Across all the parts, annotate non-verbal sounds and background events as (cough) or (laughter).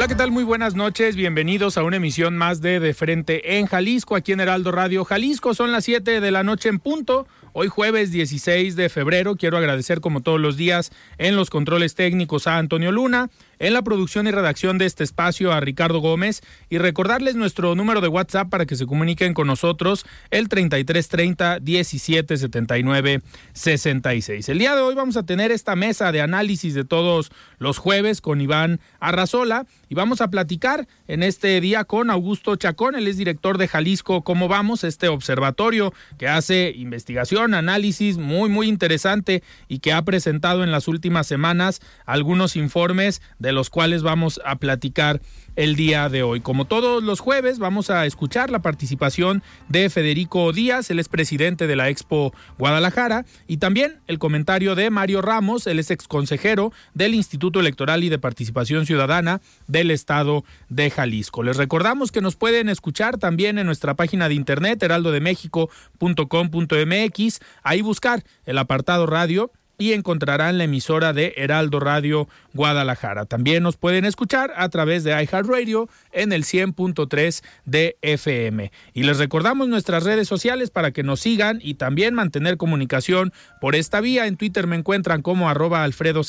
Hola, ¿qué tal? Muy buenas noches. Bienvenidos a una emisión más de De Frente en Jalisco, aquí en Heraldo Radio Jalisco. Son las 7 de la noche en punto. Hoy jueves 16 de febrero quiero agradecer como todos los días en los controles técnicos a Antonio Luna, en la producción y redacción de este espacio a Ricardo Gómez y recordarles nuestro número de WhatsApp para que se comuniquen con nosotros el 3330 1779 66. El día de hoy vamos a tener esta mesa de análisis de todos los jueves con Iván Arrazola y vamos a platicar en este día con Augusto Chacón, él es director de Jalisco Cómo Vamos, este observatorio que hace investigación, análisis muy muy interesante y que ha presentado en las últimas semanas algunos informes de los cuales vamos a platicar el día de hoy. Como todos los jueves, vamos a escuchar la participación de Federico Díaz, el es presidente de la Expo Guadalajara, y también el comentario de Mario Ramos, el es ex consejero del Instituto Electoral y de Participación Ciudadana del Estado de Jalisco. Les recordamos que nos pueden escuchar también en nuestra página de internet, heraldodemexico.com.mx, ahí buscar el apartado radio y encontrarán la emisora de Heraldo Radio Guadalajara. También nos pueden escuchar a través de iHeartRadio en el 100.3 de FM. Y les recordamos nuestras redes sociales para que nos sigan y también mantener comunicación por esta vía. En Twitter me encuentran como arroba Alfredo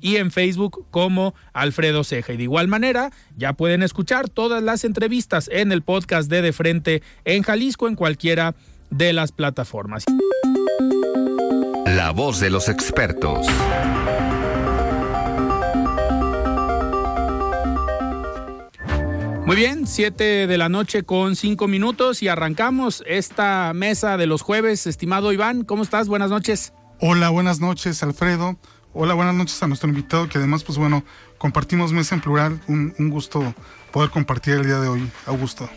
y en Facebook como Alfredo Ceja. Y de igual manera, ya pueden escuchar todas las entrevistas en el podcast de De Frente en Jalisco en cualquiera de las plataformas. La voz de los expertos. Muy bien, 7 de la noche con 5 minutos y arrancamos esta mesa de los jueves. Estimado Iván, ¿cómo estás? Buenas noches. Hola, buenas noches, Alfredo. Hola, buenas noches a nuestro invitado, que además, pues bueno, compartimos mesa en plural. Un, un gusto poder compartir el día de hoy, Augusto.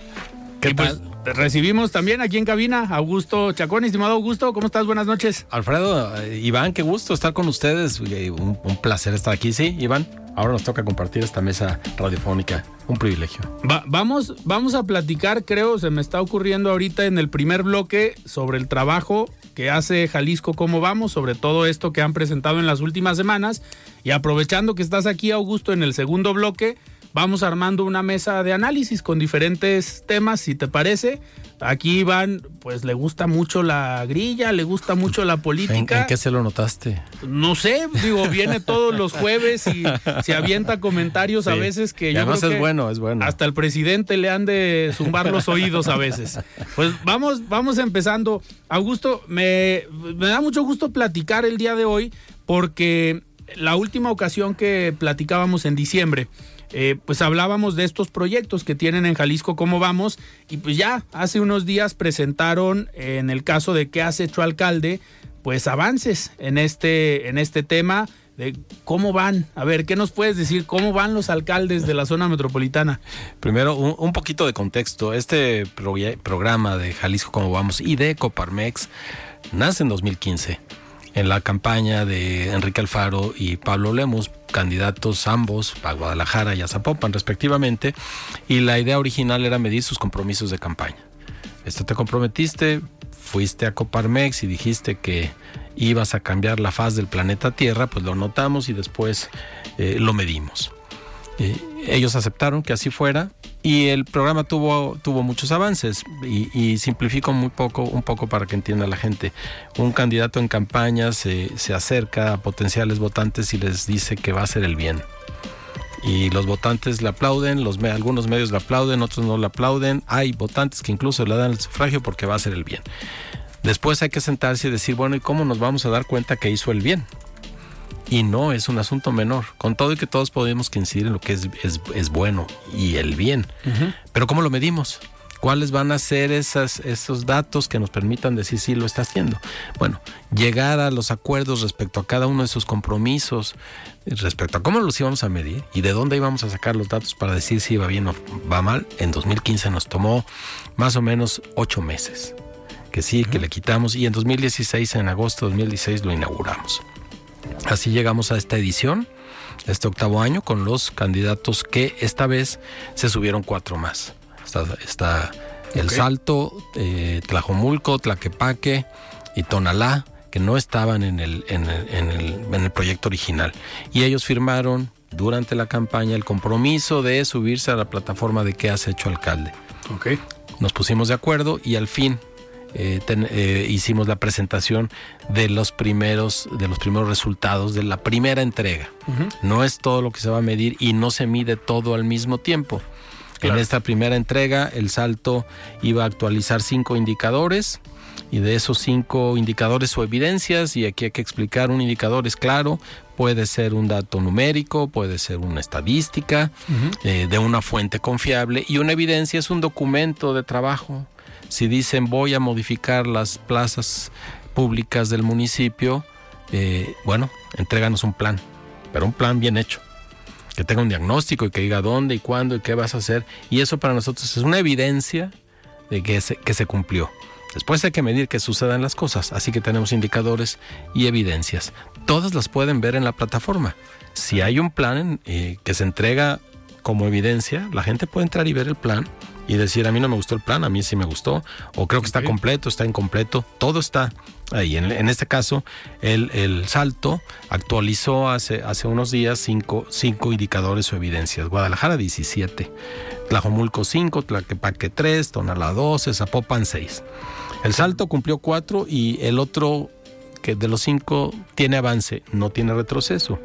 Y pues recibimos también aquí en cabina a Augusto Chacón. Estimado Augusto, ¿cómo estás? Buenas noches. Alfredo, eh, Iván, qué gusto estar con ustedes. Un, un, placer estar aquí, sí, Iván. Ahora nos toca compartir esta mesa radiofónica. Un privilegio. Va, vamos, vamos a platicar, creo, se me está ocurriendo ahorita en el primer bloque sobre el trabajo que hace Jalisco Cómo Vamos, sobre todo esto que han presentado en las últimas semanas. Y aprovechando que estás aquí, Augusto, en el segundo bloque, vamos armando una mesa de análisis con diferentes temas, si te parece. Aquí Iván, pues le gusta mucho la grilla, le gusta mucho la política. ¿En, en qué se lo notaste? No sé, digo, viene todos los jueves y se avienta comentarios Sí. a veces que yo además creo es que bueno, es bueno. Hasta el presidente le han de zumbar los oídos a veces. Pues vamos, vamos empezando. Augusto, me, me da mucho gusto platicar el día de hoy porque la última ocasión que platicábamos en diciembre, eh, pues hablábamos de estos proyectos que tienen en Jalisco, cómo vamos, y pues ya hace unos días presentaron, eh, en el caso de qué has hecho alcalde, pues avances en este, en este tema de cómo van. A ver, ¿qué nos puedes decir? ¿Cómo van los alcaldes de la zona metropolitana? Primero, un, poquito de contexto. Este programa de Jalisco Como Vamos y de Coparmex nace en 2015 en la campaña de Enrique Alfaro y Pablo Lemus, candidatos ambos a Guadalajara y a Zapopan respectivamente, y la idea original era medir sus compromisos de campaña. Esto te comprometiste, fuiste a Coparmex y dijiste que ibas a cambiar la faz del planeta Tierra, pues lo notamos y después eh, lo medimos. Eh, ellos aceptaron que así fuera Y el programa tuvo, tuvo muchos avances y, y simplifico muy poco, un poco para que entienda la gente. Un candidato en campaña se, se acerca a potenciales votantes y les dice que va a hacer el bien. Y los votantes le aplauden, los, algunos medios le aplauden, otros no le aplauden. Hay votantes que incluso le dan el sufragio porque va a hacer el bien. Después hay que sentarse y decir, bueno, ¿y cómo nos vamos a dar cuenta que hizo el bien? Y no es un asunto menor, con todo y que todos podemos coincidir en lo que es, es, es bueno y el bien. Pero ¿cómo lo medimos? ¿Cuáles van a ser esas, esos datos que nos permitan decir si lo está haciendo? Bueno, llegar a los acuerdos respecto a cada uno de sus compromisos, respecto a cómo los íbamos a medir y de dónde íbamos a sacar los datos para decir si va bien o va mal, en 2015 nos tomó más o menos ocho meses. Que sí, que le quitamos y en 2016, en agosto de 2016, lo inauguramos. Así llegamos a esta edición, este octavo año, con los candidatos que esta vez se subieron cuatro más. Está, está El. Salto, eh, Tlajomulco, Tlaquepaque y Tonalá, que no estaban en el, en, el, en, el, en el proyecto original. Y ellos firmaron durante la campaña el compromiso de subirse a la plataforma de qué has hecho alcalde Ok. nos pusimos de acuerdo y al fin eh, ten- eh, hicimos la presentación de los primeros de los primeros resultados de la primera entrega. No es todo lo que se va a medir y no se mide todo al mismo tiempo. Claro. En esta primera entrega el salto iba a actualizar cinco indicadores y de esos cinco indicadores o evidencias, y aquí hay que explicar, un indicador es claro, puede ser un dato numérico, puede ser una estadística eh, de una fuente confiable y una evidencia es un documento de trabajo. Si dicen voy a modificar las plazas públicas del municipio, eh, bueno, entréganos un plan, pero un plan bien hecho que tenga un diagnóstico y que diga dónde y cuándo y qué vas a hacer. Y eso para nosotros es una evidencia de que se, que se cumplió. Después hay que medir que sucedan las cosas, así que tenemos indicadores y evidencias. Todas las pueden ver en la plataforma. Si hay un plan eh, que se entrega como evidencia, la gente puede entrar y ver el plan y decir, a mí no me gustó el plan, a mí sí me gustó, o creo que está completo, está incompleto, todo está ahí. En, en este caso, el, el salto actualizó hace, hace unos días cinco, cinco indicadores o evidencias. Guadalajara 17, Tlajomulco 5, Tlaquepaque 3, Tonalá 12, Zapopan 6. El salto cumplió 4 y el otro que de los cinco tiene avance, no tiene retroceso.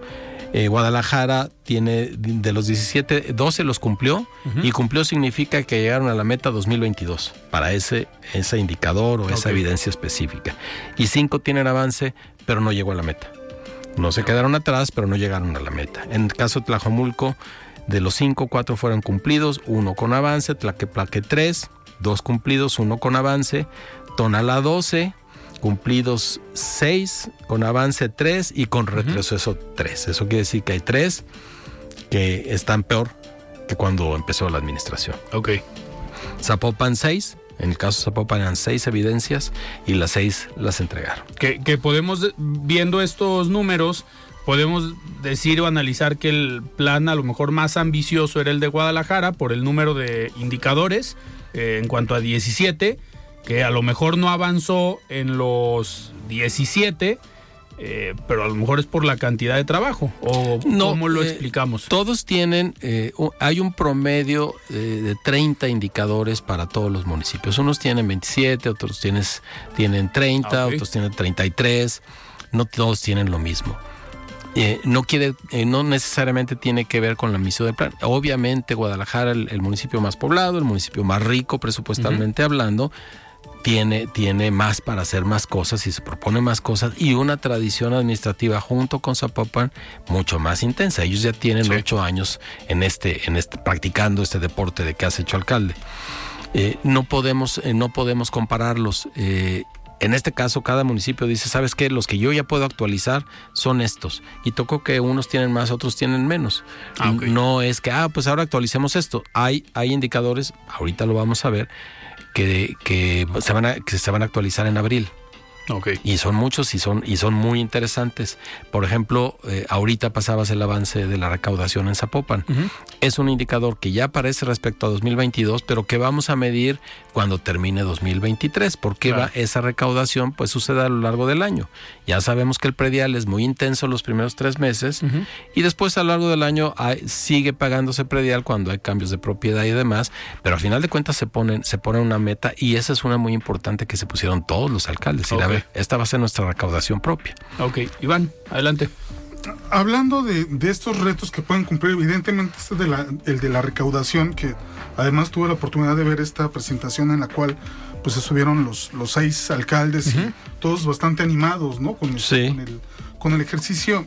Eh, Guadalajara tiene de los 17, 12 los cumplió y cumplió significa que llegaron a la meta 2022 para ese, ese indicador o esa Ok. evidencia específica. Y cinco tienen avance, pero no llegó a la meta. No se quedaron atrás, pero no llegaron a la meta. En el caso de Tlajomulco, de los cinco, cuatro fueron cumplidos, uno con avance, Tlaqueplaque 3, dos cumplidos, uno con avance, Tonalá 12, cumplidos 6, con avance 3 y con retroceso 3. Eso quiere decir que hay 3 que están peor que cuando empezó la administración. Ok. Zapopan 6, en el caso Zapopan eran 6 evidencias y las 6 las entregaron. Que, que podemos, viendo estos números, podemos decir o analizar que el plan a lo mejor más ambicioso era el de Guadalajara por el número de indicadores eh, en cuanto a 17, que a lo mejor no avanzó en los 17, eh, pero a lo mejor es por la cantidad de trabajo. ¿O No, cómo lo eh, explicamos? Todos tienen, eh, hay un promedio eh, de 30 indicadores para todos los municipios. Unos tienen 27, otros tienes, tienen 30, Ah, ok. otros tienen 33. No todos tienen lo mismo. Eh, no quiere, eh, no necesariamente tiene que ver con la misión del plan. Obviamente Guadalajara, el, el municipio más poblado, el municipio más rico presupuestalmente hablando, tiene, tiene más para hacer más cosas y se propone más cosas y una tradición administrativa junto con Zapopan mucho más intensa. Ellos ya tienen Sí. ocho años en este, en este, practicando este deporte de que has hecho alcalde. Eh, no podemos, eh, no podemos compararlos. Eh, en este caso, cada municipio dice, ¿sabes qué? Los que yo ya puedo actualizar son estos. Y tocó que unos tienen más, otros tienen menos. Ah. No es que, ah, pues ahora actualicemos esto. Hay, hay indicadores, ahorita lo vamos a ver, que, que, se van a, que se van a actualizar en abril. Okay. Y son muchos y son, y son muy interesantes. Por ejemplo, eh, ahorita pasabas el avance de la recaudación en Zapopan. Es un indicador que ya aparece respecto a 2022, pero que vamos a medir cuando termine 2023. porque va esa recaudación? Pues sucede a lo largo del año. Ya sabemos que el predial es muy intenso los primeros tres meses y después a lo largo del año sigue pagándose predial cuando hay cambios de propiedad y demás, pero al final de cuentas se ponen, se pone una meta y esa es una muy importante que se pusieron todos los alcaldes. Y a esta va a ser nuestra recaudación propia. Ok, Iván, adelante. Hablando de, estos retos que pueden cumplir, evidentemente este de la, el de la recaudación, que además tuve la oportunidad de ver esta presentación en la cual pues se subieron los, los seis alcaldes y todos bastante animados, ¿no? Con, el, con el ejercicio.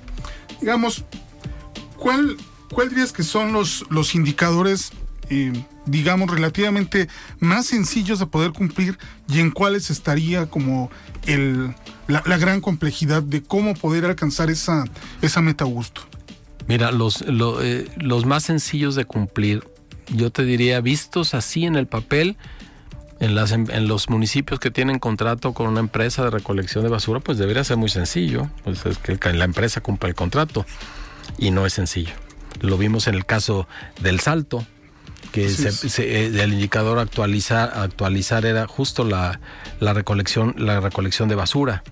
Digamos, ¿cuál, cuál dirías que son los, los indicadores eh, digamos, relativamente más sencillos de poder cumplir y en cuáles estaría como el, la, gran complejidad de cómo poder alcanzar esa, esa meta gusto. Mira, los, eh, los más sencillos de cumplir, yo te diría, vistos así en el papel, en, las, en, los municipios que tienen contrato con una empresa de recolección de basura, pues debería ser muy sencillo, pues es que la empresa cumpla el contrato y no es sencillo. Lo vimos en el caso del Salto, que se, eh, el indicador actualizar, actualizar era justo la, la recolección, la recolección de basura.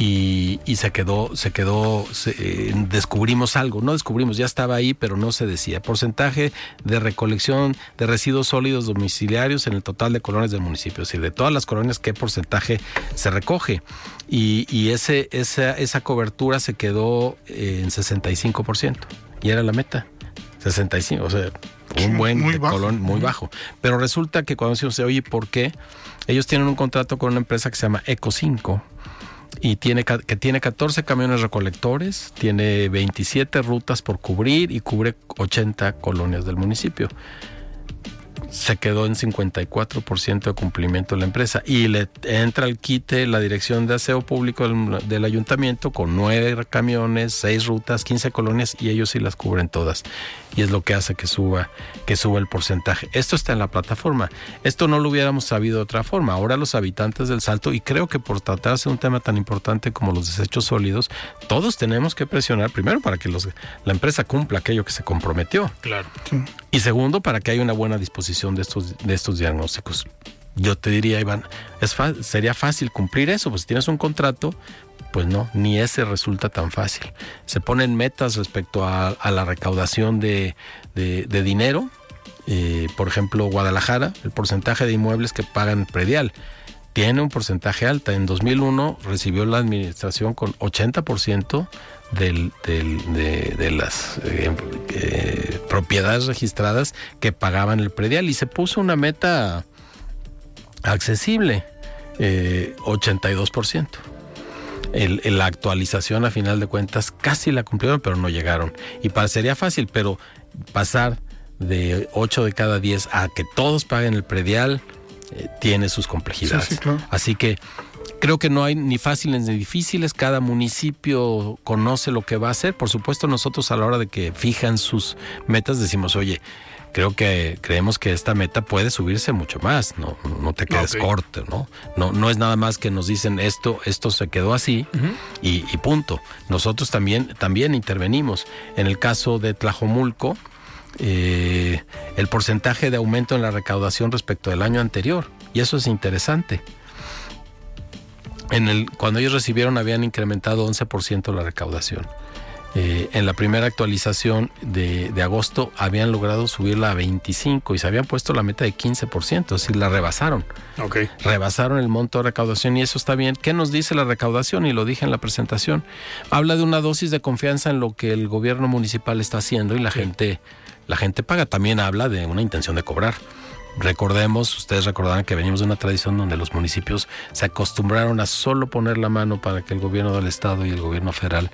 Y, y, se quedó, se quedó, eh, descubrimos algo, no descubrimos, ya estaba ahí, pero no se decía. Porcentaje de recolección de residuos sólidos domiciliarios en el total de colonias del municipio, es decir, de todas las colonias, qué porcentaje se recoge. Y, y ese, esa, esa cobertura se quedó en 65%, y era la meta. 65, o sea, un buen muy colón muy bajo. Pero resulta que cuando se oye, ¿por qué? Ellos tienen un contrato con una empresa que se llama Eco 5 y tiene que tiene 14 camiones recolectores, tiene 27 rutas por cubrir y cubre 80 colonias del municipio se quedó en 54% de cumplimiento de la empresa y le entra al quite la dirección de aseo público del, ayuntamiento con nueve camiones, seis rutas, 15 colonias y ellos sí las cubren todas y es lo que hace que suba que suba el porcentaje. Esto está en la plataforma. Esto no lo hubiéramos sabido de otra forma. Ahora los habitantes del Salto y creo que por tratarse de un tema tan importante como los desechos sólidos, todos tenemos que presionar primero para que los, la empresa cumpla aquello que se comprometió. Claro. Y segundo para que haya una buena disposición de estos, de estos diagnósticos. Yo te diría, Iván, sería fácil cumplir eso, pues si tienes un contrato, pues no, ni ese resulta tan fácil. Se ponen metas respecto a, la recaudación de, dinero. Eh, por ejemplo, Guadalajara, el porcentaje de inmuebles que pagan predial tiene un porcentaje alto. En 2001 recibió la administración con 80% del, de, las eh, eh, propiedades registradas que pagaban el predial y se puso una meta accesible, 82%. Eh, el, la actualización a final de cuentas casi la cumplieron, pero no llegaron. Y parecería fácil, pero pasar de 8 de cada 10 a que todos paguen el predial tiene sus complejidades. Así que Creo que no hay ni fáciles ni difíciles, cada municipio conoce lo que va a hacer. Por supuesto, nosotros a la hora de que fijan sus metas decimos, oye, creo que creemos que esta meta puede subirse mucho más, no, no te quedes corto, ¿no? ¿no? No es nada más que nos dicen esto, esto se quedó así y, punto. Nosotros también, también intervenimos. En el caso de Tlajomulco, eh, el porcentaje de aumento en la recaudación respecto del año anterior, y eso es interesante en el, cuando ellos recibieron habían incrementado 11% la recaudación. Eh, en la primera actualización de, agosto habían logrado subirla a 25 y se habían puesto la meta de 15%, es decir, la rebasaron. Okay. Rebasaron el monto de recaudación y eso está bien. ¿Qué nos dice la recaudación? Y lo dije en la presentación. Habla de una dosis de confianza en lo que el gobierno municipal está haciendo y la gente la gente paga. También habla de una intención de cobrar. Recordemos, ustedes recordarán que venimos de una tradición donde los municipios se acostumbraron a solo poner la mano para que el gobierno del estado y el gobierno federal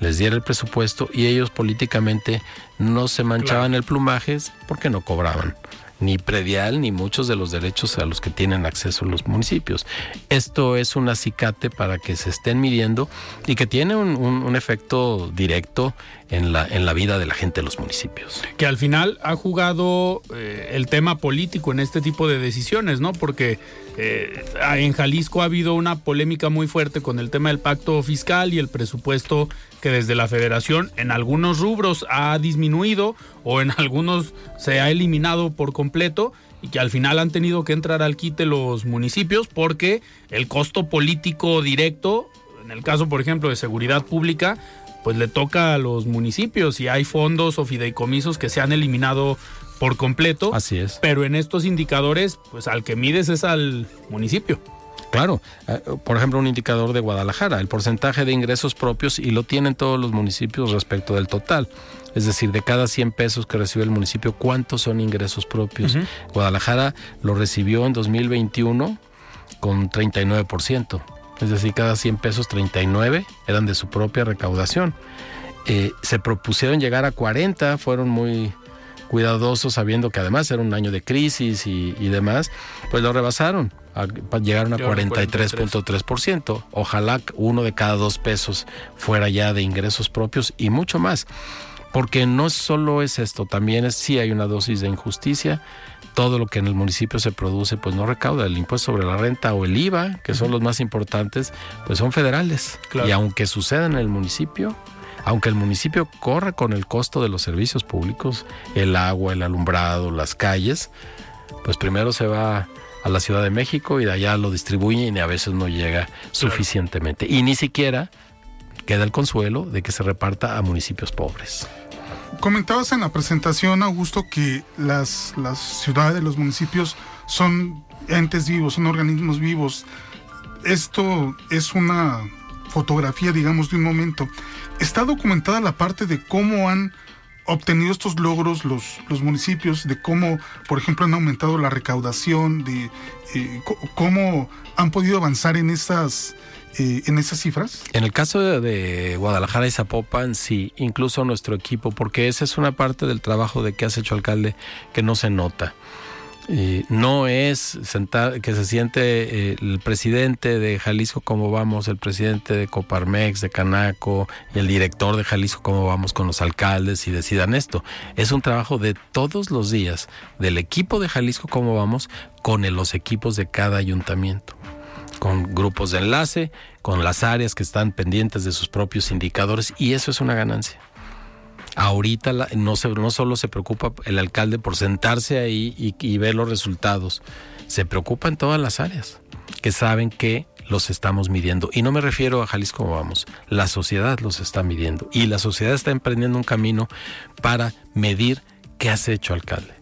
les diera el presupuesto y ellos políticamente no se manchaban el plumaje porque no cobraban. ni predial, ni muchos de los derechos a los que tienen acceso los municipios. Esto es un acicate para que se estén midiendo y que tiene un, efecto directo en la, en la vida de la gente de los municipios. Que al final ha jugado eh, el tema político en este tipo de decisiones, ¿no? Porque eh, en Jalisco ha habido una polémica muy fuerte con el tema del pacto fiscal y el presupuesto que desde la federación en algunos rubros ha disminuido o en algunos se ha eliminado por completo y que al final han tenido que entrar al quite los municipios porque el costo político directo, en el caso por ejemplo de seguridad pública, pues le toca a los municipios y hay fondos o fideicomisos que se han eliminado por completo. Así es. Pero en estos indicadores, pues al que mides es al municipio. Claro, eh, por ejemplo, un indicador de Guadalajara, el porcentaje de ingresos propios y lo tienen todos los municipios respecto del total. Es decir, de cada 100 pesos que recibe el municipio, ¿cuántos son ingresos propios? Guadalajara lo recibió en 2021 con 39%. Es decir, cada 100 pesos, 39 eran de su propia recaudación. Eh, se propusieron llegar a 40, fueron muy cuidadosos sabiendo que además era un año de crisis y, y demás, pues lo rebasaron llegaron a 43.3%. Ojalá uno de cada dos pesos fuera ya de ingresos propios y mucho más. Porque no solo es esto, también es si hay una dosis de injusticia. Todo lo que en el municipio se produce, pues no recauda. El impuesto sobre la renta o el IVA, que son los más importantes, pues son federales. Y aunque suceda en el municipio, aunque el municipio corra con el costo de los servicios públicos, el agua, el alumbrado, las calles, pues primero se va a la Ciudad de México y de allá lo distribuyen y a veces no llega suficientemente. Y ni siquiera queda el consuelo de que se reparta a municipios pobres. Comentabas en la presentación, Augusto, que las, las ciudades, los municipios son entes vivos, son organismos vivos. Esto es una fotografía, digamos, de un momento. Está documentada la parte de cómo han obtenido estos logros los, los municipios, de cómo, por ejemplo, han aumentado la recaudación, de eh, cómo han podido avanzar en esas, eh, en esas cifras? En el caso de, Guadalajara y Zapopan, sí, incluso nuestro equipo, porque esa es una parte del trabajo de que has hecho alcalde que no se nota. No es sentar, que se siente eh, el presidente de Jalisco como vamos, el presidente de Coparmex, de Canaco y el director de Jalisco como vamos con los alcaldes y decidan esto. Es un trabajo de todos los días del equipo de Jalisco como vamos con los equipos de cada ayuntamiento con grupos de enlace, con las áreas que están pendientes de sus propios indicadores y eso es una ganancia. Ahorita no, se, no solo se preocupa el alcalde por sentarse ahí y, ver los resultados, se preocupa en todas las áreas, que saben que los estamos midiendo. Y no me refiero a Jalisco Vamos, la sociedad los está midiendo. Y la sociedad está emprendiendo un camino para medir qué has hecho, alcalde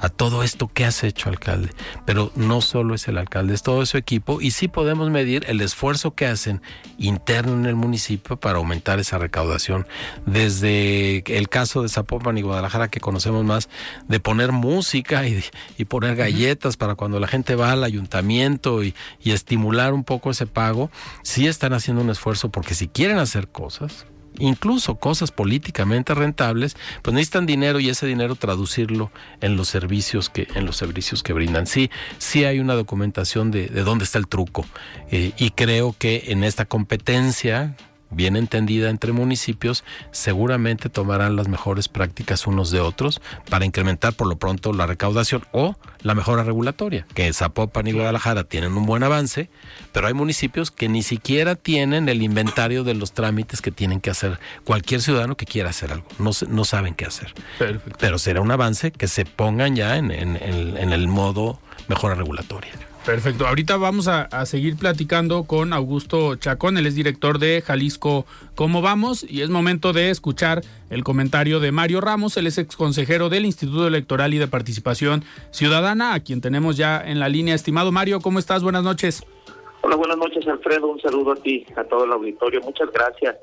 a todo esto que has hecho, alcalde. Pero no solo es el alcalde, es todo su equipo y sí podemos medir el esfuerzo que hacen interno en el municipio para aumentar esa recaudación. Desde el caso de Zapopan y Guadalajara que conocemos más, de poner música y, poner galletas para cuando la gente va al ayuntamiento y, y estimular un poco ese pago, sí están haciendo un esfuerzo porque si quieren hacer cosas, incluso cosas políticamente rentables, pues necesitan dinero y ese dinero traducirlo en los servicios que, en los servicios que brindan. Sí, sí hay una documentación de, de dónde está el truco. Eh, y creo que en esta competencia bien entendida entre municipios, seguramente tomarán las mejores prácticas unos de otros para incrementar por lo pronto la recaudación o la mejora regulatoria, que Zapopan y Guadalajara tienen un buen avance, pero hay municipios que ni siquiera tienen el inventario de los trámites que tienen que hacer cualquier ciudadano que quiera hacer algo, no, no saben qué hacer. Pero será un avance que se pongan ya en, en el modo mejora regulatoria. Perfecto. Ahorita vamos a, seguir platicando con Augusto Chacón, él es director de Jalisco ¿Cómo vamos? Y es momento de escuchar el comentario de Mario Ramos, él es ex consejero del Instituto Electoral y de Participación Ciudadana, a quien tenemos ya en la línea. Estimado Mario, ¿cómo estás? Buenas noches. Hola, buenas noches Alfredo, un saludo a ti, a todo el auditorio, muchas gracias.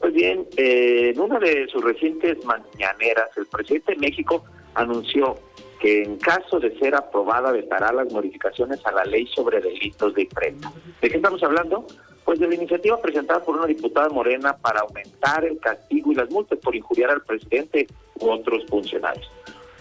Pues bien, eh, en una de sus recientes mañaneras, el presidente de México anunció que en caso de ser aprobada vetará las modificaciones a la ley sobre delitos de imprenta. ¿De qué estamos hablando? Pues de la iniciativa presentada por una diputada morena para aumentar el castigo y las multas por injuriar al presidente u otros funcionarios.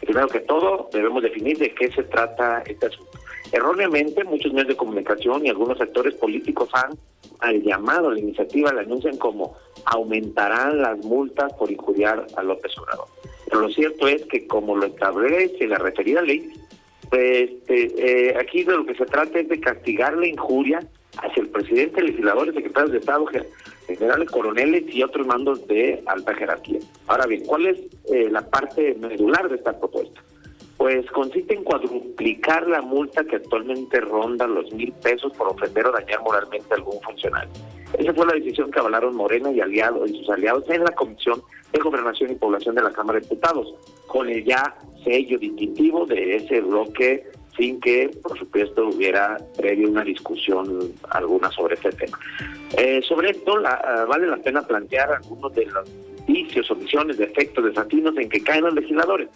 Primero que todo, debemos definir de qué se trata este asunto. Erróneamente, muchos medios de comunicación y algunos actores políticos han al llamado a la iniciativa la anuncian como aumentarán las multas por injuriar a López Obrador. Pero lo cierto es que como lo establece la referida ley, pues este, eh, aquí de lo que se trata es de castigar la injuria hacia el presidente, legisladores, secretarios de Estado, generales, coroneles y otros mandos de alta jerarquía. Ahora bien, ¿cuál es eh, la parte medular de esta propuesta? Pues consiste en cuadruplicar la multa que actualmente ronda los mil pesos por ofender o dañar moralmente a algún funcionario. Esa fue la decisión que avalaron Morena y, aliados, y sus aliados en la Comisión de Gobernación y Población de la Cámara de Diputados, con el ya sello distintivo de ese bloque sin que, por supuesto, hubiera previo una discusión alguna sobre este tema. Eh, sobre esto, la, ah, vale la pena plantear algunos de los vicios, omisiones, defectos, desatinos en que caen los legisladores.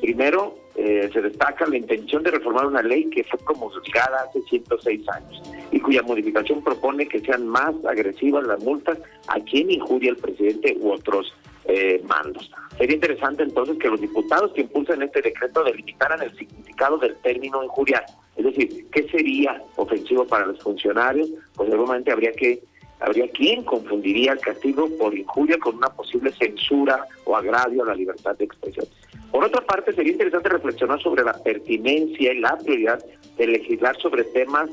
Primero, eh, se destaca la intención de reformar una ley que fue promulgada hace 106 años y cuya modificación propone que sean más agresivas las multas a quien injuria el presidente u otros eh, mandos. Sería interesante entonces que los diputados que impulsan este decreto delimitaran el significado del término injuriar. Es decir, ¿qué sería ofensivo para los funcionarios? Pues seguramente habría que habría quien confundiría el castigo por injuria con una posible censura o agravio a la libertad de expresión. Por otra parte, sería interesante reflexionar sobre la pertinencia y la prioridad de legislar sobre temas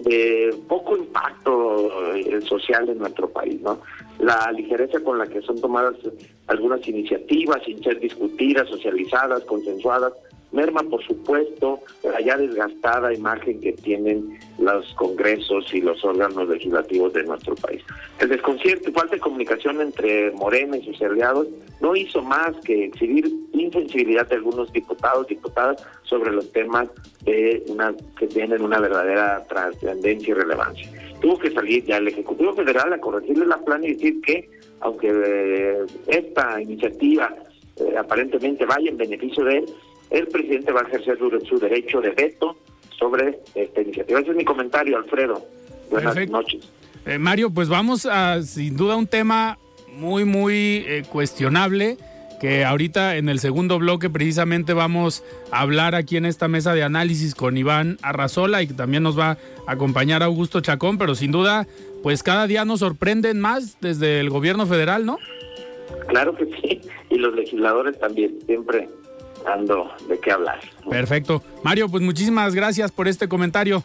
de poco impacto eh, social en nuestro país, ¿no? La ligereza con la que son tomadas algunas iniciativas sin ser discutidas, socializadas, consensuadas, merma, por supuesto, la ya desgastada imagen que tienen los congresos y los órganos legislativos de nuestro país. El desconcierto y falta de comunicación entre Morena y sus aliados no hizo más que exhibir insensibilidad de algunos diputados, diputadas sobre los temas de una que tienen una verdadera trascendencia y relevancia. Tuvo que salir ya el Ejecutivo Federal a corregirle la plan y decir que, aunque eh, esta iniciativa eh, aparentemente vaya en beneficio de él, el presidente va a ejercer su, derecho de veto sobre esta iniciativa. Ese es mi comentario, Alfredo. Buenas noches. Eh, Mario, pues vamos a, sin duda, un tema muy, muy eh, cuestionable que ahorita en el segundo bloque precisamente vamos a hablar aquí en esta mesa de análisis con Iván Arrazola y que también nos va a acompañar Augusto Chacón, pero sin duda, pues cada día nos sorprenden más desde el gobierno federal, ¿no? Claro que sí, y los legisladores también, siempre dando de qué hablar. Perfecto. Mario, pues muchísimas gracias por este comentario.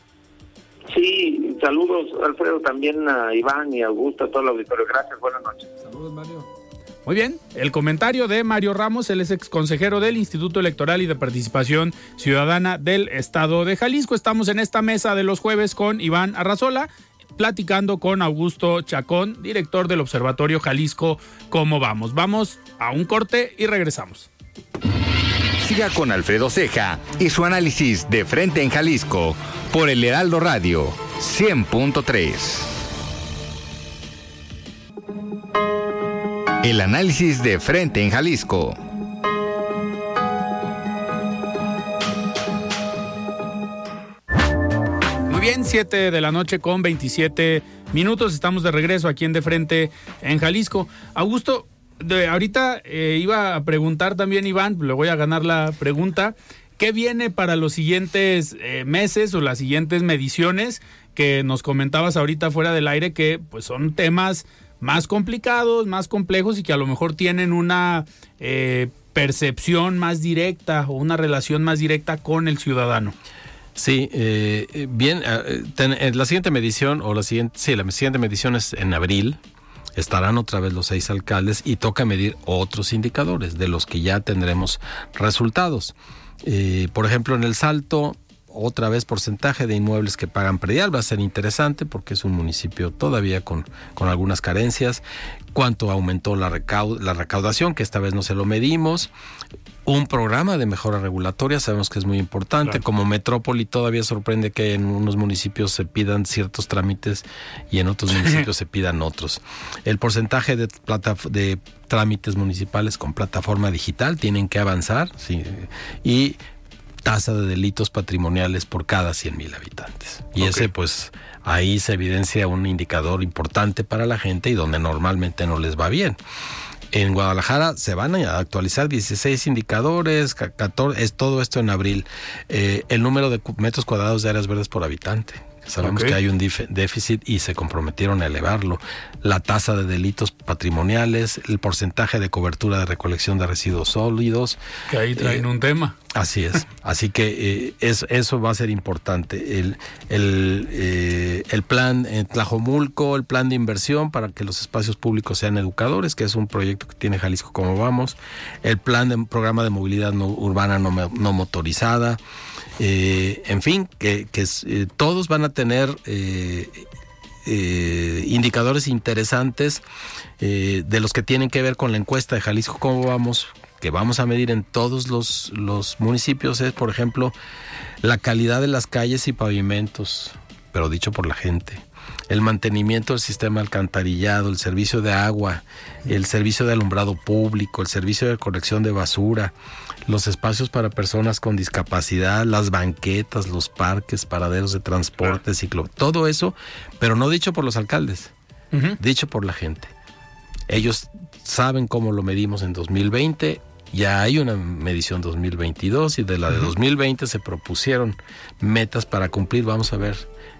Sí, saludos Alfredo, también a Iván y a Augusto, a todo el auditorio. Gracias, buenas noches. Saludos Mario. Muy bien, el comentario de Mario Ramos, él es ex consejero del Instituto Electoral y de Participación Ciudadana del Estado de Jalisco. Estamos en esta mesa de los jueves con Iván Arrazola, platicando con Augusto Chacón, director del Observatorio Jalisco. ¿Cómo vamos? Vamos a un corte y regresamos. Siga con Alfredo Ceja y su análisis de frente en Jalisco por el Heraldo Radio 100.3. El análisis de frente en Jalisco. Muy bien, 7 de la noche con 27 minutos. Estamos de regreso aquí en De Frente en Jalisco. Augusto, ahorita eh, iba a preguntar también, Iván, le voy a ganar la pregunta. ¿Qué viene para los siguientes eh, meses o las siguientes mediciones que nos comentabas ahorita fuera del aire que pues son temas más complicados, más complejos y que a lo mejor tienen una eh, percepción más directa o una relación más directa con el ciudadano? Sí, bien, la siguiente medición o la siguiente, sí, la siguiente medición es en abril, estarán otra vez los seis alcaldes y toca medir otros indicadores de los que ya tendremos resultados. Eh, por ejemplo, en el Salto, otra vez porcentaje de inmuebles que pagan predial va a ser interesante porque es un municipio todavía con, con algunas carencias. Cuánto aumentó la, la recaudación, que esta vez no se lo medimos un programa de mejora regulatoria, sabemos que es muy importante. Como metrópoli todavía sorprende que en unos municipios se pidan ciertos trámites y en otros (laughs) municipios se pidan otros. El porcentaje de, de trámites municipales con plataforma digital tienen que avanzar sí, y tasa de delitos patrimoniales por cada 100 mil habitantes. Y ese pues ahí se evidencia un indicador importante para la gente y donde normalmente no les va bien. En Guadalajara se van a actualizar 16 indicadores, 14, es todo esto en abril. Eh, el número de metros cuadrados de áreas verdes por habitante. Sabemos que hay un déficit y se comprometieron a elevarlo. La tasa de delitos patrimoniales, el porcentaje de cobertura de recolección de residuos sólidos. Que ahí traen Eh, un tema. Así es. (laughs) Así que eh, es- eso va a ser importante. El, el, eh, el plan en Tlajomulco, el plan de inversión para que los espacios públicos sean educadores, que es un proyecto que tiene Jalisco como vamos. El plan de programa de movilidad no- urbana no motorizada. Eh, en fin, que, que eh, todos van a tener eh, eh, indicadores interesantes eh, de los que tienen que ver con la encuesta de Jalisco cómo vamos que vamos a medir en todos los, los municipios es por ejemplo la calidad de las calles y pavimentos pero dicho por la gente el mantenimiento del sistema alcantarillado, el servicio de agua, el servicio de alumbrado público, el servicio de colección de basura, los espacios para personas con discapacidad, las banquetas, los parques, paraderos de transporte, ciclo, todo eso, pero no dicho por los alcaldes, dicho por la gente. Ellos saben cómo lo medimos en 2020, ya hay una medición 2022 y de la de 2020 se propusieron metas para cumplir, vamos a ver,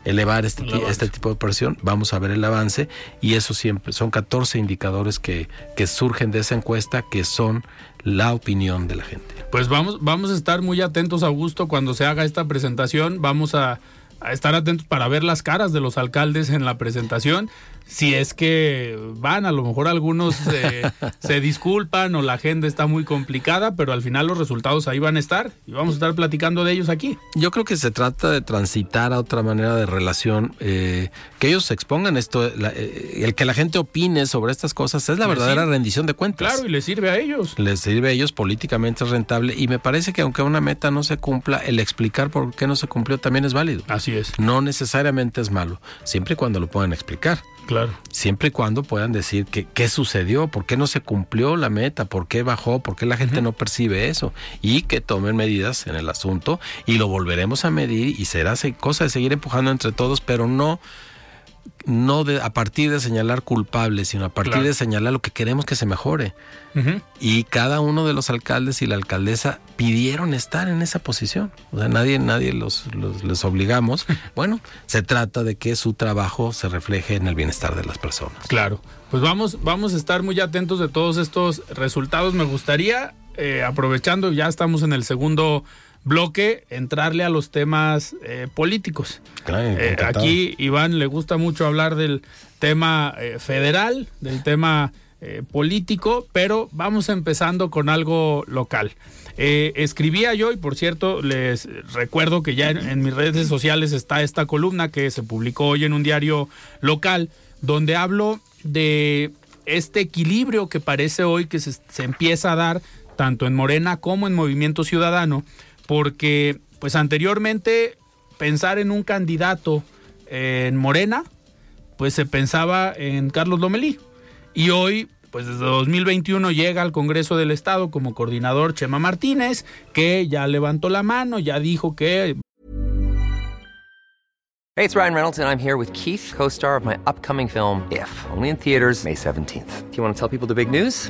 elevar este, este tipo de presión, vamos a ver el avance y eso siempre son 14 indicadores que, que surgen de esa encuesta que son la opinión de la gente. Pues vamos, vamos a estar muy atentos, Augusto, cuando se haga esta presentación. Vamos a, a estar atentos para ver las caras de los alcaldes en la presentación. Si es que van, a lo mejor algunos eh, (laughs) se disculpan o la agenda está muy complicada, pero al final los resultados ahí van a estar y vamos a estar platicando de ellos aquí. Yo creo que se trata de transitar a otra manera de relación, eh, que ellos se expongan esto, la- eh, el que la gente opine sobre estas cosas es la Pues verdadera rendición de cuentas. Claro, y les sirve a ellos. les sirve a ellos políticamente es rentable y me parece que aunque una meta no se cumpla, el explicar por qué no se cumplió también es válido. Así es, No necesariamente es malo, siempre y cuando lo puedan explicar, claro. siempre y cuando puedan decir que, qué sucedió, por qué no se cumplió la meta, por qué bajó, por qué la gente no percibe eso y que tomen medidas en el asunto y lo volveremos a medir y será se- cosa de seguir empujando entre todos, pero no no de, a partir de señalar culpables, sino a partir Claro. de señalar lo que queremos que se mejore. Y cada uno de los alcaldes y la alcaldesa pidieron estar en esa posición. O sea, nadie, nadie los, los- les obligamos. (laughs) Bueno, se trata de que su trabajo se refleje en el bienestar de las personas. Claro, pues vamos, vamos a estar muy atentos de todos estos resultados. Me gustaría, eh, aprovechando, ya estamos en el segundo bloque, entrarle a los temas eh, políticos. Claro, Eh, aquí Iván le gusta mucho hablar del tema eh, federal, del tema político, pero vamos empezando con algo local. Escribía yo y por cierto les recuerdo que ya en, en mis redes sociales está esta columna que se publicó hoy en un diario local donde hablo de este equilibrio que parece hoy que se, se empieza a dar tanto en Morena como en Movimiento Ciudadano porque pues anteriormente pensar en un candidato en Morena, pues se pensaba en Carlos Lomelí. Y hoy, pues desde 2021 llega al Congreso del Estado como coordinador Chema Martínez, que ya levantó la mano, ya dijo que Hey, it's Ryan Reynolds, and I'm here with Keith, co star of my upcoming film, If, only in theaters, May 17th. Do you want to tell people the big news?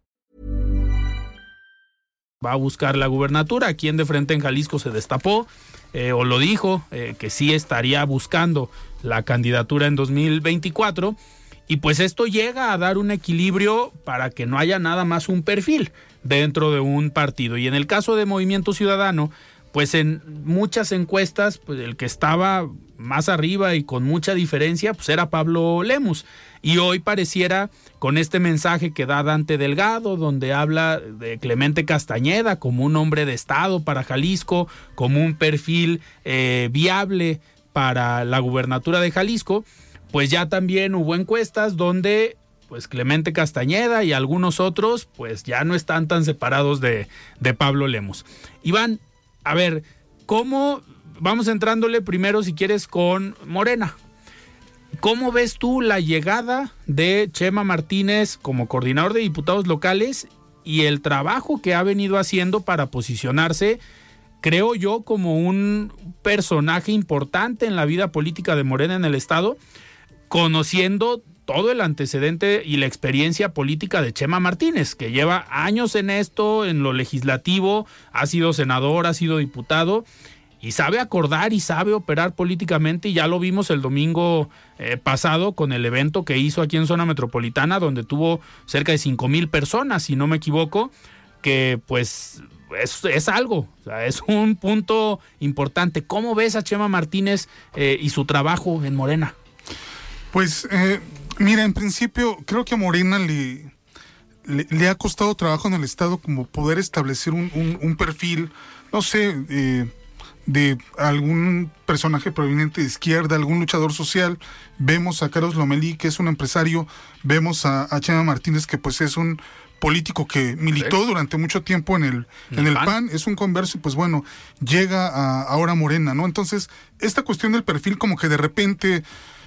Va a buscar la gubernatura. Aquí en De Frente en Jalisco se destapó, eh, o lo dijo, eh, que sí estaría buscando la candidatura en 2024. Y pues esto llega a dar un equilibrio para que no haya nada más un perfil dentro de un partido. Y en el caso de Movimiento Ciudadano, pues en muchas encuestas, pues el que estaba más arriba y con mucha diferencia, pues era Pablo Lemus. Y hoy pareciera, con este mensaje que da Dante Delgado, donde habla de Clemente Castañeda como un hombre de Estado para Jalisco, como un perfil eh, viable para la gubernatura de Jalisco, pues ya también hubo encuestas donde pues Clemente Castañeda y algunos otros pues ya no están tan separados de, de Pablo Lemus. Iván, a ver, ¿cómo vamos entrándole primero si quieres con Morena? ¿Cómo ves tú la llegada de Chema Martínez como coordinador de diputados locales y el trabajo que ha venido haciendo para posicionarse, creo yo, como un personaje importante en la vida política de Morena en el Estado, conociendo todo el antecedente y la experiencia política de Chema Martínez, que lleva años en esto, en lo legislativo, ha sido senador, ha sido diputado y sabe acordar y sabe operar políticamente y ya lo vimos el domingo eh, pasado con el evento que hizo aquí en zona metropolitana donde tuvo cerca de cinco mil personas si no me equivoco que pues es, es algo, es un punto importante. ¿Cómo ves a Chema Martínez eh, y su trabajo en Morena? Pues eh, mira, en principio creo que a Morena le, le, ha costado trabajo en el Estado como poder establecer un, un perfil, no sé, eh, de algún personaje proveniente de izquierda, algún luchador social. Vemos a Carlos Lomelí, que es un empresario, vemos a, Chema Martínez, que pues es un político que militó durante mucho tiempo en el, en el PAN. es un converso y pues bueno, llega a ahora Morena, ¿no? Entonces, esta cuestión del perfil como que de repente,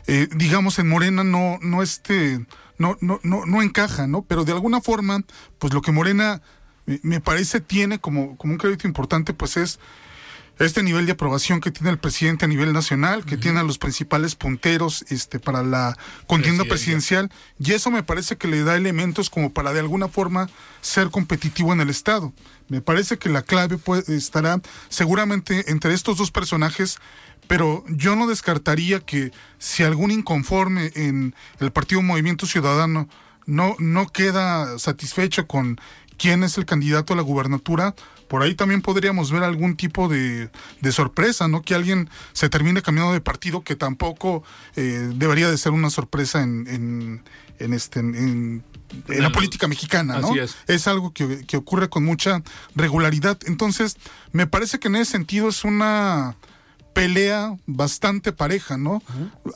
eh, digamos, en Morena no, no este, no, no, no, no encaja, ¿no? Pero de alguna forma, pues lo que Morena me parece tiene como, como un crédito importante, pues es este nivel de aprobación que tiene el presidente a nivel nacional, que tiene a los principales punteros este, para la contienda presidencial, y eso me parece que le da elementos como para de alguna forma ser competitivo en el Estado. Me parece que la clave estará seguramente entre estos dos personajes, pero yo no descartaría que si algún inconforme en el Partido Movimiento Ciudadano no, no queda satisfecho con quién es el candidato a la gubernatura, por ahí también podríamos ver algún tipo de, sorpresa, ¿no? Que alguien se termine cambiando de partido, que tampoco eh, debería de ser una sorpresa en, en, este en, la política mexicana, ¿no? es. algo que, ocurre con mucha regularidad. Entonces, me parece que en ese sentido es una pelea bastante pareja, ¿no?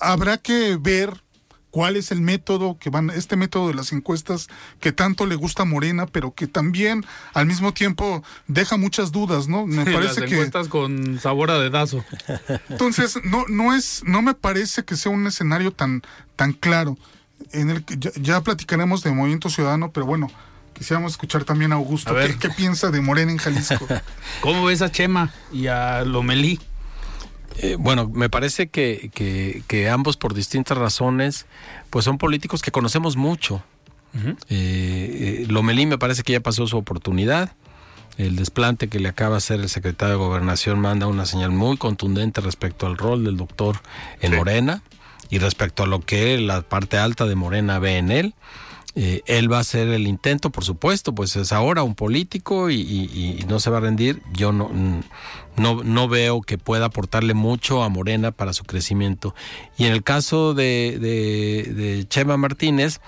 Habrá que ver cuál es el método que van, este método de las encuestas que tanto le gusta a Morena, pero que también al mismo tiempo deja muchas dudas, ¿no? Me (laughs) parece las encuestas con sabor a dedazo. Entonces, no, no es, no me parece que sea un escenario tan, tan claro. En el que ya, platicaremos de Movimiento Ciudadano, pero bueno, quisiéramos escuchar también a Augusto. ¿Qué, ¿Qué, piensa de Morena en Jalisco? (laughs) ¿Cómo ves a Chema y a Lomelí? Eh, bueno, me parece que, que, ambos por distintas razones, pues son políticos que conocemos mucho. Eh, eh, Lomelí me parece que ya pasó su oportunidad. El desplante que le acaba de hacer el secretario de Gobernación manda una señal muy contundente respecto al rol del doctor en Morena y respecto a lo que la parte alta de Morena ve en él. Eh, él va a hacer el intento, por supuesto, pues es ahora un político y, no se va a rendir. Yo no, no, no, veo que pueda aportarle mucho a Morena para su crecimiento. Y en el caso de, de, Chema Martínez,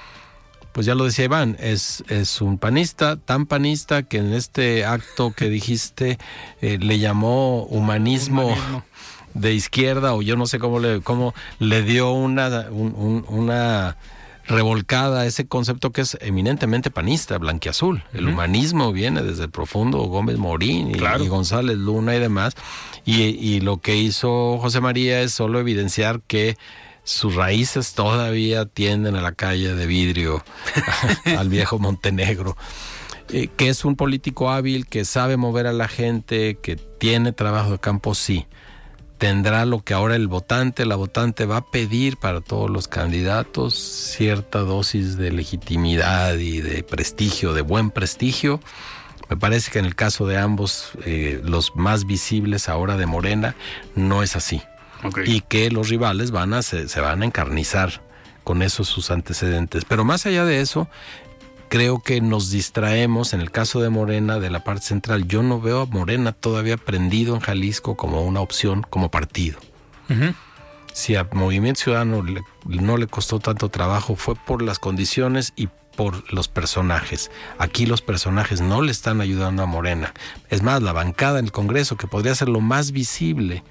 pues ya lo decía Iván, es, es un panista, tan panista que en este acto que dijiste eh, le llamó humanismo. de izquierda o yo no sé cómo le cómo le dio una una revolcada ese concepto que es eminentemente panista, blanquiazul. El humanismo viene desde el profundo Gómez Morín y, González Luna y demás. Y, lo que hizo José María es solo evidenciar que sus raíces todavía tienden a la calle de vidrio, (laughs) al viejo Montenegro. Eh, que es un político hábil, que sabe mover a la gente, que tiene trabajo de campo, sí tendrá lo que ahora el votante, la votante va a pedir para todos los candidatos, cierta dosis de legitimidad y de prestigio, de buen prestigio. Me parece que en el caso de ambos, eh, los más visibles ahora de Morena, no es así. Y que los rivales van a, se, van a encarnizar con esos sus antecedentes. Pero más allá de eso, creo que nos distraemos en el caso de Morena de la parte central. Yo no veo a Morena todavía prendido en Jalisco como una opción como partido. Si a Movimiento Ciudadano no le costó tanto trabajo fue por las condiciones y por los personajes. Aquí los personajes no le están ayudando a Morena. Es más, la bancada en el Congreso, que podría ser lo más visible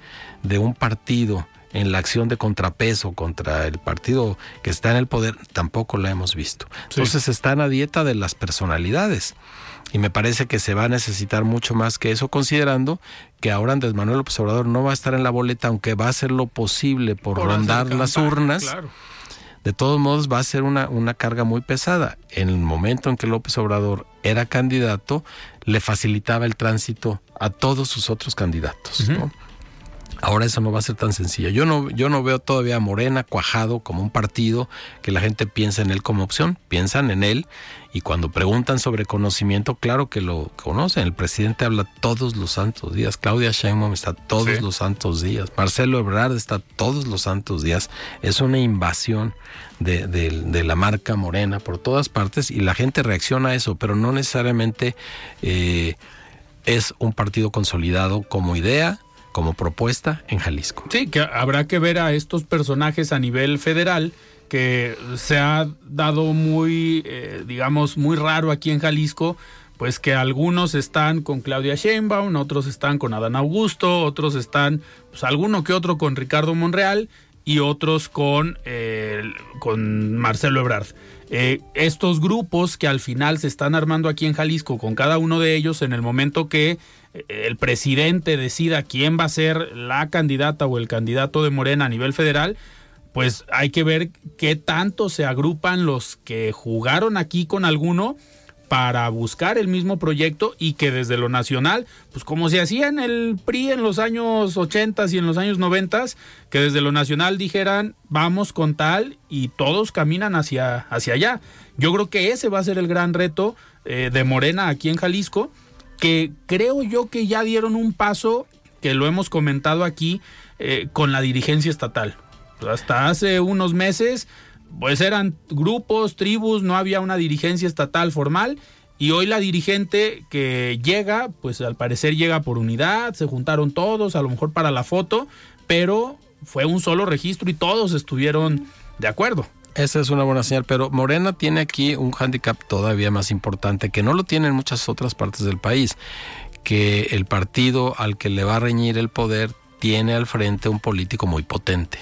de un partido en la acción de contrapeso contra el partido que está en el poder, tampoco la hemos visto. Entonces están a dieta de las personalidades. Y me parece que se va a necesitar mucho más que eso, considerando que ahora Andrés Manuel López Obrador no va a estar en la boleta, aunque va a hacer lo posible por, rondar las urnas. De todos modos, va a ser una, una carga muy pesada. En el momento en que López Obrador era candidato, le facilitaba el tránsito a todos sus otros candidatos. ¿no? Ahora eso no va a ser tan sencillo. Yo no, yo no veo todavía a Morena cuajado como un partido que la gente piensa en él como opción. Piensan en él y cuando preguntan sobre conocimiento, claro que lo conocen. El presidente habla todos los santos días. Claudia Sheinbaum está todos los santos días. Marcelo Ebrard está todos los santos días. Es una invasión de, de, la marca Morena por todas partes y la gente reacciona a eso, pero no necesariamente eh, es un partido consolidado como idea como propuesta en Jalisco. Sí, que habrá que ver a estos personajes a nivel federal que se ha dado muy, eh, digamos, muy raro aquí en Jalisco, pues que algunos están con Claudia Sheinbaum, otros están con Adán Augusto, otros están, pues alguno que otro con Ricardo Monreal y otros con, eh, con Marcelo Ebrard. Eh, estos grupos que al final se están armando aquí en Jalisco con cada uno de ellos en el momento que el presidente decida quién va a ser la candidata o el candidato de Morena a nivel federal, pues hay que ver qué tanto se agrupan los que jugaron aquí con alguno para buscar el mismo proyecto y que desde lo nacional, pues como se hacía en el PRI en los años 80 y en los años 90, que desde lo nacional dijeran vamos con tal y todos caminan hacia, hacia allá. Yo creo que ese va a ser el gran reto eh, de Morena aquí en Jalisco, que creo yo que ya dieron un paso, que lo hemos comentado aquí, eh, con la dirigencia estatal. Hasta hace unos meses pues eran grupos, tribus, no había una dirigencia estatal formal y hoy la dirigente que llega, pues al parecer llega por unidad, se juntaron todos, a lo mejor para la foto, pero fue un solo registro y todos estuvieron de acuerdo. Esa es una buena señal, pero Morena tiene aquí un hándicap todavía más importante que no lo tienen muchas otras partes del país, que el partido al que le va a reñir el poder tiene al frente un político muy potente,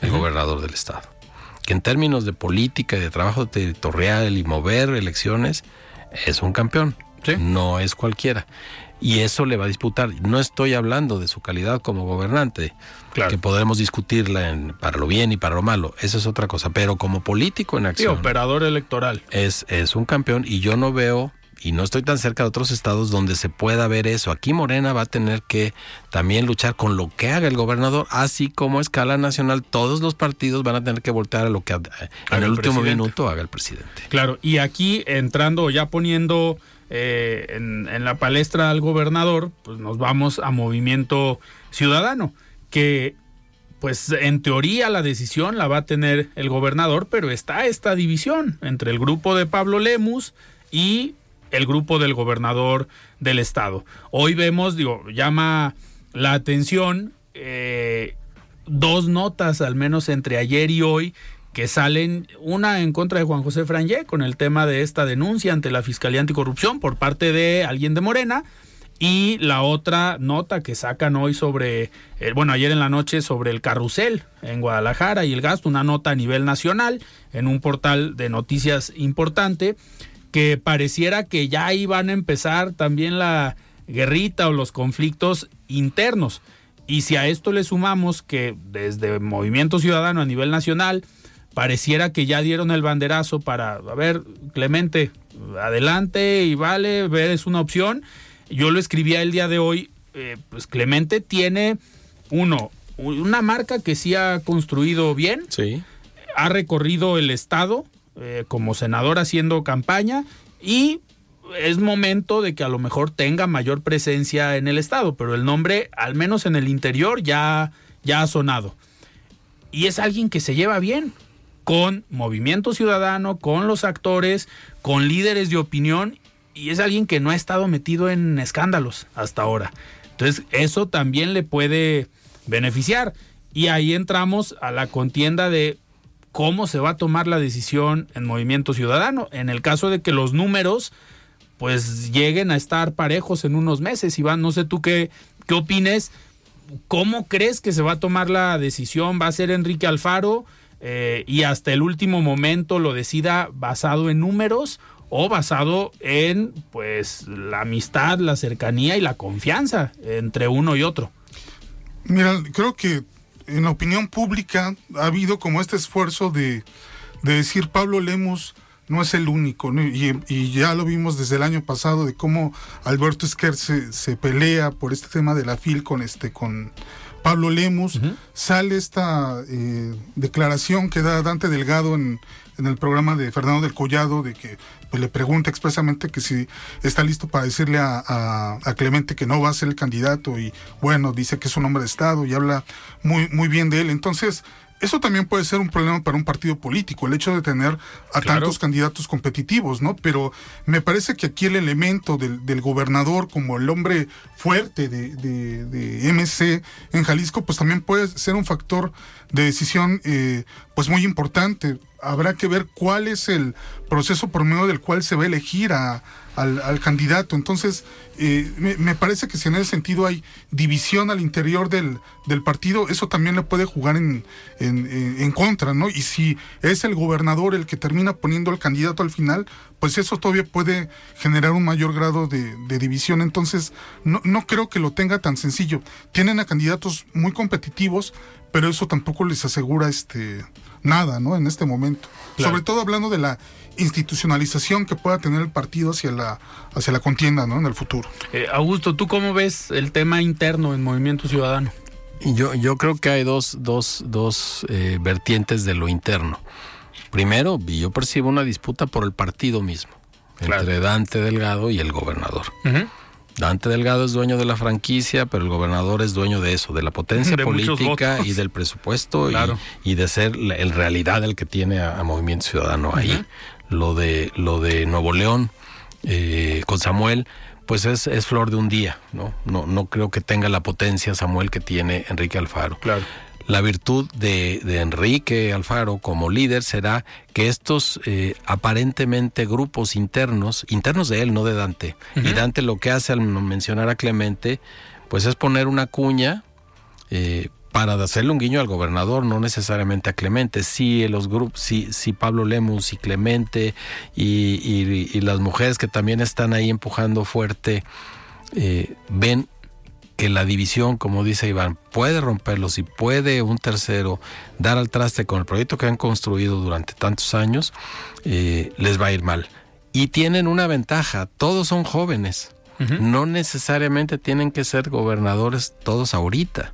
el gobernador del estado que en términos de política y de trabajo territorial y mover elecciones es un campeón. No es cualquiera. Y eso le va a disputar. No estoy hablando de su calidad como gobernante, que podremos discutirla para lo bien y para lo malo. Esa es otra cosa. Pero como político en acción. Sí, operador electoral. Es, es un campeón y yo no veo y no estoy tan cerca de otros estados donde se pueda ver eso. Aquí Morena va a tener que también luchar con lo que haga el gobernador, así como a escala nacional todos los partidos van a tener que voltear a lo que en el, último minuto haga el presidente. Claro, y aquí entrando ya poniendo eh, en, la palestra al gobernador, pues nos vamos a Movimiento Ciudadano, que pues en teoría la decisión la va a tener el gobernador, pero está esta división entre el grupo de Pablo Lemus y el grupo del gobernador del estado. Hoy vemos, digo, llama la atención eh, dos notas, al menos entre ayer y hoy, que salen, una en contra de Juan José Frangé con el tema de esta denuncia ante la Fiscalía Anticorrupción por parte de alguien de Morena, y la otra nota que sacan hoy sobre, eh, bueno, ayer en la noche sobre el carrusel en Guadalajara y el gasto, una nota a nivel nacional en un portal de noticias importante que pareciera que ya iban a empezar también la guerrita o los conflictos internos. Y si a esto le sumamos que desde Movimiento Ciudadano a nivel nacional pareciera que ya dieron el banderazo para, a ver, Clemente, adelante y vale, ver es una opción. Yo lo escribía el día de hoy, eh, pues Clemente tiene, uno, una marca que sí ha construido bien, sí. ha recorrido el estado, eh, como senador haciendo campaña y es momento de que a lo mejor tenga mayor presencia en el estado, pero el nombre, al menos en el interior, ya, ya ha sonado. Y es alguien que se lleva bien con Movimiento Ciudadano, con los actores, con líderes de opinión y es alguien que no ha estado metido en escándalos hasta ahora. Entonces, eso también le puede beneficiar. Y ahí entramos a la contienda de cómo se va a tomar la decisión en Movimiento Ciudadano. En el caso de que los números pues lleguen a estar parejos en unos meses. Iván, no sé tú qué, qué opines. ¿Cómo crees que se va a tomar la decisión? ¿Va a ser Enrique Alfaro eh, y hasta el último momento lo decida basado en números o basado en pues la amistad, la cercanía y la confianza entre uno y otro? Mira, creo que en la opinión pública ha habido como este esfuerzo de, de decir Pablo Lemos no es el único, y, ya lo vimos desde el año pasado de cómo Alberto Esquer se, pelea por este tema de la FIL con este con Pablo Lemus, sale esta eh, declaración que da Dante Delgado en, en, el programa de Fernando del Collado de que pues, le pregunta expresamente que si está listo para decirle a, a, Clemente que no va a ser el candidato y bueno, dice que es un hombre de Estado y habla muy, muy bien de él. Entonces, eso también puede ser un problema para un partido político, el hecho de tener a tantos candidatos competitivos, ¿no? Pero me parece que aquí el elemento del, gobernador como el hombre fuerte de, de, MC en Jalisco, pues también puede ser un factor de decisión eh, pues muy importante. Habrá que ver cuál es el proceso por medio del cual se va a elegir a, al, candidato. Entonces, eh, me, parece que si en ese sentido hay división al interior del, del partido, eso también le puede jugar en, en, contra, ¿no? Y si es el gobernador el que termina poniendo al candidato al final, pues eso todavía puede generar un mayor grado de, división. Entonces, no, no creo que lo tenga tan sencillo. Tienen a candidatos muy competitivos, pero eso tampoco les asegura este nada, ¿no? En este momento. Sobre todo hablando de la institucionalización que pueda tener el partido hacia la, hacia la contienda ¿no? en el futuro. Eh, Augusto, ¿tú cómo ves el tema interno en Movimiento Ciudadano? Yo, yo creo que hay dos, dos, dos eh, vertientes de lo interno. Primero, yo percibo una disputa por el partido mismo, entre Dante Delgado y el gobernador. Dante Delgado es dueño de la franquicia, pero el gobernador es dueño de eso, de la potencia (laughs) política y del presupuesto y, de ser en realidad el que tiene a, Movimiento Ciudadano ahí. Lo de, lo de Nuevo León eh, con Samuel, pues es, es, flor de un día, ¿no? ¿no? No creo que tenga la potencia Samuel que tiene Enrique Alfaro. Claro. La virtud de, de Enrique Alfaro como líder será que estos eh, aparentemente grupos internos, internos de él, no de Dante, y Dante lo que hace al mencionar a Clemente, pues es poner una cuña eh, para hacerle un guiño al gobernador, no necesariamente a Clemente. Sí, los grupos, sí, sí, Pablo Lemus y Clemente y, las mujeres que también están ahí empujando fuerte, eh, ven que la división, como dice Iván, puede romperlos y puede un tercero dar al traste con el proyecto que han construido durante tantos años, eh, les va a ir mal. Y tienen una ventaja, todos son jóvenes. No necesariamente tienen que ser gobernadores todos ahorita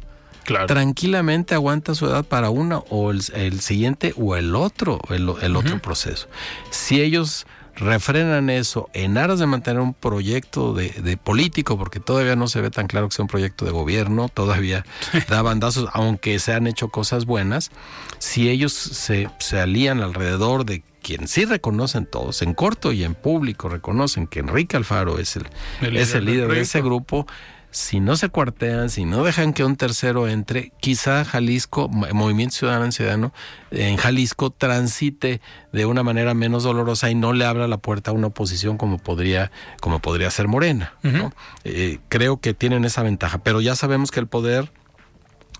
tranquilamente aguanta su edad para una o el, siguiente o el otro, el, otro proceso. Si ellos refrenan eso en aras de mantener un proyecto de, político, porque todavía no se ve tan claro que sea un proyecto de gobierno, todavía da bandazos, aunque se han hecho cosas buenas, si ellos se, se alían alrededor de quien sí reconocen todos, en corto y en público reconocen que Enrique Alfaro es el, es el líder de ese grupo, si no se cuartean, si no dejan que un tercero entre, quizá Jalisco, Movimiento Ciudadano Ciudadano, en Jalisco transite de una manera menos dolorosa y no le abra la puerta a una oposición como podría, como podría ser Morena. Eh, creo que tienen esa ventaja, pero ya sabemos que el poder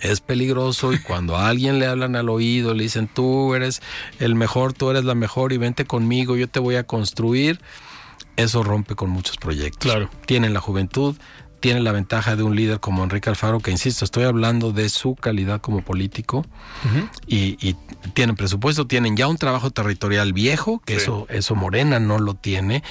es peligroso y cuando a alguien le hablan al oído, le dicen tú eres el mejor, tú eres la mejor y vente conmigo, yo te voy a construir, eso rompe con muchos proyectos. Claro. Tienen la juventud, tiene la ventaja de un líder como Enrique Alfaro, que insisto, estoy hablando de su calidad como político, y, tienen presupuesto, tienen ya un trabajo territorial viejo, que eso, eso Morena no lo tiene.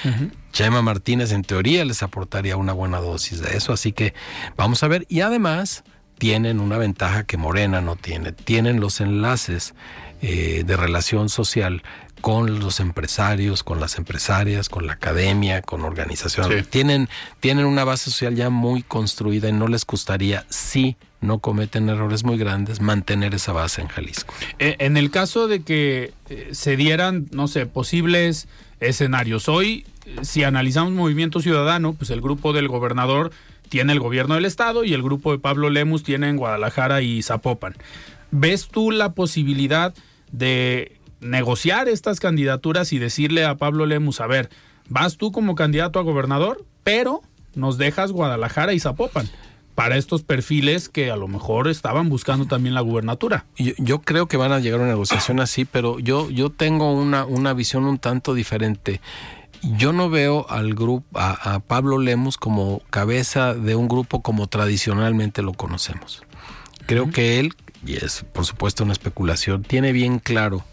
Chema Martínez en teoría les aportaría una buena dosis de eso, así que vamos a ver. Y además tienen una ventaja que Morena no tiene, tienen los enlaces eh, de relación social con los empresarios, con las empresarias, con la academia, con organizaciones. Tienen, tienen una base social ya muy construida y no les gustaría, si no cometen errores muy grandes, mantener esa base en Jalisco. Eh, en el caso de que eh, se dieran, no sé, posibles escenarios. Hoy, eh, si analizamos Movimiento Ciudadano, pues el grupo del gobernador tiene el gobierno del estado y el grupo de Pablo Lemus tiene en Guadalajara y Zapopan. ¿Ves tú la posibilidad de negociar estas candidaturas y decirle a Pablo Lemus, a ver, vas tú como candidato a gobernador, pero nos dejas Guadalajara y Zapopan para estos perfiles que a lo mejor estaban buscando también la gubernatura. Yo, creo que van a llegar a una negociación así, pero yo, yo tengo una, una visión un tanto diferente. Yo no veo al grupo, a, Pablo Lemus como cabeza de un grupo como tradicionalmente lo conocemos. Creo que él, y es por supuesto una especulación, tiene bien claro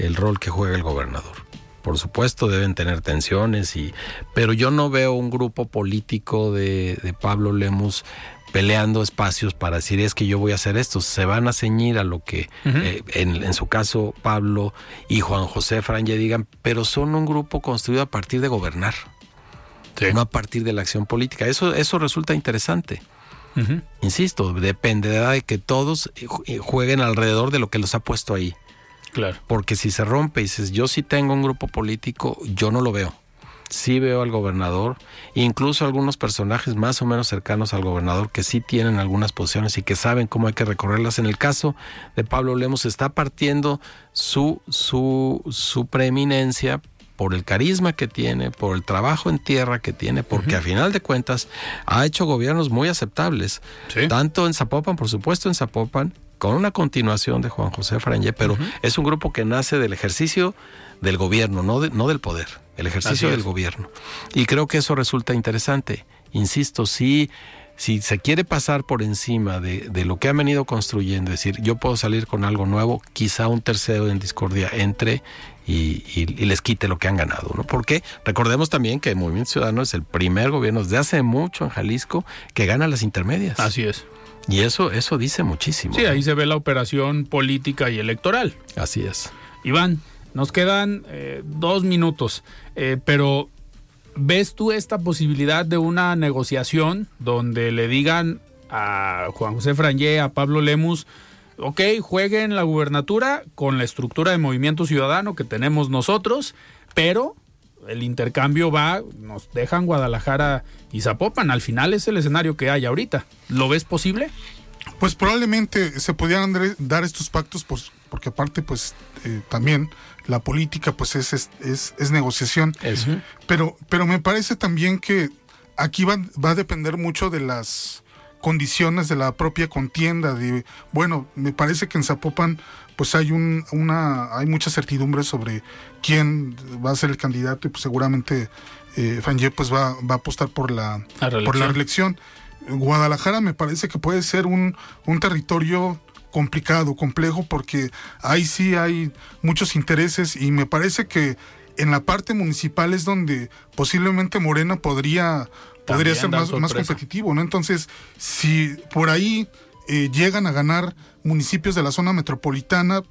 el rol que juega el gobernador. Por supuesto deben tener tensiones, y, pero yo no veo un grupo político de, Pablo Lemus peleando espacios para decir es que yo voy a hacer esto. Se van a ceñir a lo que eh, en, su caso Pablo y Juan José Franje digan, pero son un grupo construido a partir de gobernar, no a partir de la acción política. Eso, eso resulta interesante. Insisto, dependerá de que todos eh, jueguen alrededor de lo que los ha puesto ahí. Claro. Porque si se rompe y dices, yo sí tengo un grupo político, yo no lo veo. Sí veo al gobernador, incluso algunos personajes más o menos cercanos al gobernador que sí tienen algunas posiciones y que saben cómo hay que recorrerlas. En el caso de Pablo Lemos está partiendo su, su, su preeminencia por el carisma que tiene, por el trabajo en tierra que tiene, porque a final de cuentas ha hecho gobiernos muy aceptables, tanto en Zapopan, por supuesto en Zapopan, con una continuación de Juan José Franje, pero es un grupo que nace del ejercicio del gobierno, no, no del poder, el ejercicio del gobierno. Y creo que eso resulta interesante. Insisto, si, si se quiere pasar por encima de, lo que han venido construyendo, es decir, yo puedo salir con algo nuevo, quizá un tercero en discordia entre y, les quite lo que han ganado, ¿no? Porque recordemos también que el Movimiento Ciudadano es el primer gobierno desde hace mucho en Jalisco que gana las intermedias. Así es. Y eso, eso dice muchísimo. Sí, ahí se ve la operación política y electoral. Así es. Iván, nos quedan eh, dos minutos, eh, pero ¿ves tú esta posibilidad de una negociación donde le digan a Juan José Frangé, a Pablo Lemus, ok, jueguen la gubernatura con la estructura de movimiento ciudadano que tenemos nosotros, pero el intercambio va, nos dejan Guadalajara y Zapopan. Al final es el escenario que hay ahorita. ¿Lo ves posible? Pues probablemente se podían dar estos pactos, pues, porque aparte, pues, eh, también la política, pues, es, es, es, negociación. Pero, pero me parece también que aquí va, va a depender mucho de las condiciones de la propia contienda. De, bueno, me parece que en Zapopan pues hay un, una, hay mucha certidumbre sobre quién va a ser el candidato y pues seguramente eh, pues va, va a apostar por la, por la reelección. Guadalajara me parece que puede ser un, un territorio complicado, complejo, porque ahí sí hay muchos intereses y me parece que en la parte municipal es donde posiblemente Morena podría, podría ser más, más competitivo, ¿no? Entonces, si por ahí eh, llegan a ganar municipios de la zona metropolitana,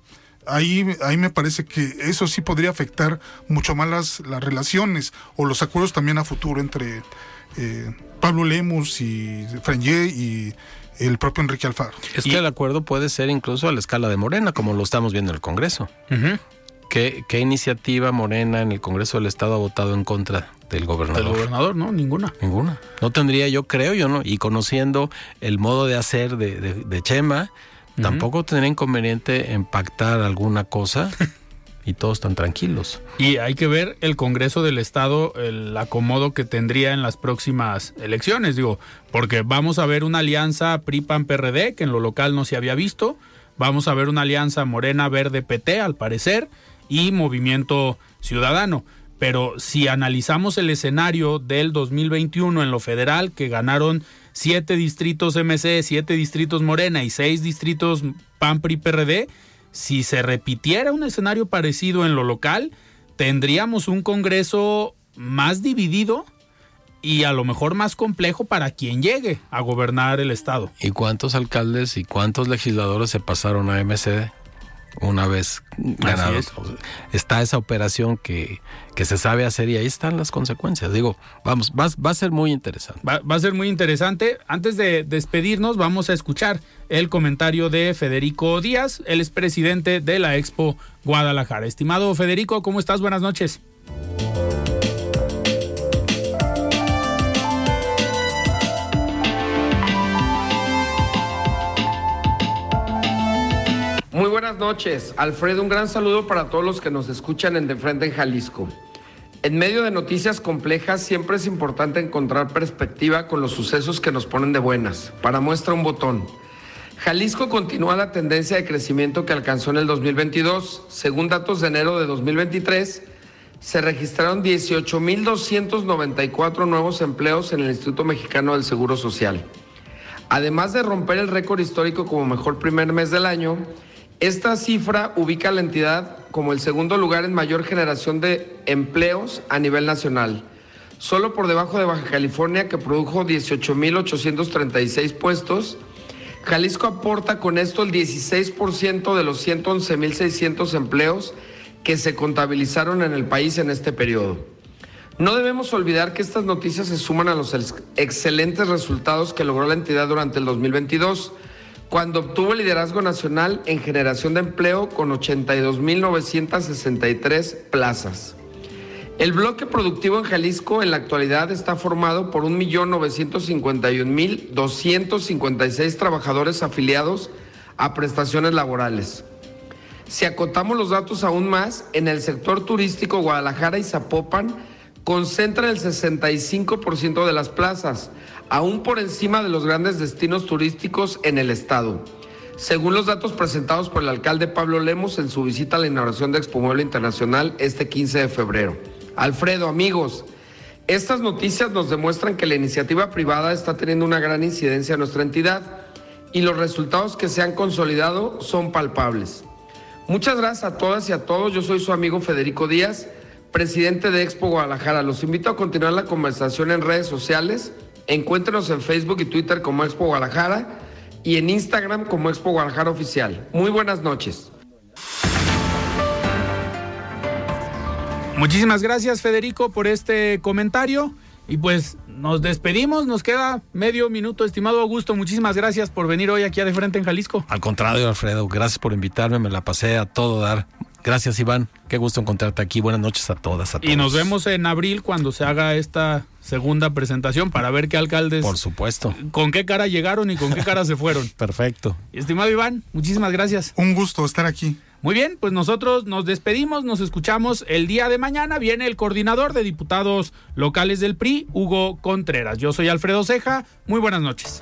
ahí, ahí me parece que eso sí podría afectar mucho más las, las relaciones o los acuerdos también a futuro entre eh, Pablo Lemus y Frangé y el propio Enrique Alfaro. Es que el acuerdo puede ser incluso a la escala de Morena, como lo estamos viendo en el Congreso. ¿Qué, iniciativa Morena en el Congreso del Estado ha votado en contra del gobernador? Del gobernador, no, ninguna. Ninguna. No tendría, yo creo, yo no. Y conociendo el modo de hacer de, Chema, tampoco tendría inconveniente en pactar alguna cosa. (laughs) y todos están tranquilos. Y hay que ver el Congreso del Estado, el acomodo que tendría en las próximas elecciones, digo, porque vamos a ver una alianza PRI-PAN-PRD, que en lo local no se había visto, vamos a ver una alianza Morena-Verde-PT, al parecer, y Movimiento Ciudadano. Pero si analizamos el escenario del 2021 en lo federal, que ganaron siete distritos MC, siete distritos Morena y seis distritos PAN PRI PRD, si se repitiera un escenario parecido en lo local, tendríamos un Congreso más dividido y a lo mejor más complejo para quien llegue a gobernar el Estado. ¿Y cuántos alcaldes y cuántos legisladores se pasaron a MCD? Una vez ganado. Está esa operación que, que, se sabe hacer y ahí están las consecuencias. Digo, vamos, va, va a ser muy interesante. Va, va, a ser muy interesante. Antes de despedirnos, vamos a escuchar el comentario de Federico Díaz, él es presidente de la Expo Guadalajara. Estimado Federico, ¿cómo estás? Buenas noches. Buenas noches. Alfredo, un gran saludo para todos los que nos escuchan en De Frente en Jalisco. En medio de noticias complejas siempre es importante encontrar perspectiva con los sucesos que nos ponen de buenas. Para muestra un botón. Jalisco continúa la tendencia de crecimiento que alcanzó en el 2022. Según datos de enero de 2023, se registraron 18.294 nuevos empleos en el Instituto Mexicano del Seguro Social. Además de romper el récord histórico como mejor primer mes del año, esta cifra ubica a la entidad como el segundo lugar en mayor generación de empleos a nivel nacional, solo por debajo de Baja California que produjo 18.836 puestos. Jalisco aporta con esto el 16% de los 111.600 empleos que se contabilizaron en el país en este periodo. No debemos olvidar que estas noticias se suman a los excelentes resultados que logró la entidad durante el 2022 cuando obtuvo el liderazgo nacional en generación de empleo con 82.963 plazas. El bloque productivo en Jalisco en la actualidad está formado por 1.951.256 trabajadores afiliados a prestaciones laborales. Si acotamos los datos aún más, en el sector turístico Guadalajara y Zapopan concentran el 65% de las plazas, aún por encima de los grandes destinos turísticos en el estado. Según los datos presentados por el alcalde Pablo Lemos en su visita a la inauguración de Expo Mueble Internacional este 15 de febrero. Alfredo, amigos, estas noticias nos demuestran que la iniciativa privada está teniendo una gran incidencia en nuestra entidad y los resultados que se han consolidado son palpables. Muchas gracias a todas y a todos. Yo soy su amigo Federico Díaz, presidente de Expo Guadalajara. Los invito a continuar la conversación en redes sociales Encuéntrenos en Facebook y Twitter como Expo Guadalajara y en Instagram como Expo Guadalajara Oficial. Muy buenas noches. Muchísimas gracias Federico por este comentario y pues nos despedimos, nos queda medio minuto, estimado Augusto, muchísimas gracias por venir hoy aquí a De Frente en Jalisco. Al contrario, Alfredo, gracias por invitarme, me la pasé a todo dar. Gracias, Iván. Qué gusto encontrarte aquí. Buenas noches a todas, a todos. Y nos vemos en abril cuando se haga esta segunda presentación para ver qué alcaldes. Por supuesto. Con qué cara llegaron y con qué cara se fueron. (laughs) Perfecto. Estimado Iván, muchísimas gracias. Un gusto estar aquí. Muy bien, pues nosotros nos despedimos, nos escuchamos el día de mañana. Viene el coordinador de diputados locales del PRI, Hugo Contreras. Yo soy Alfredo Ceja. Muy buenas noches.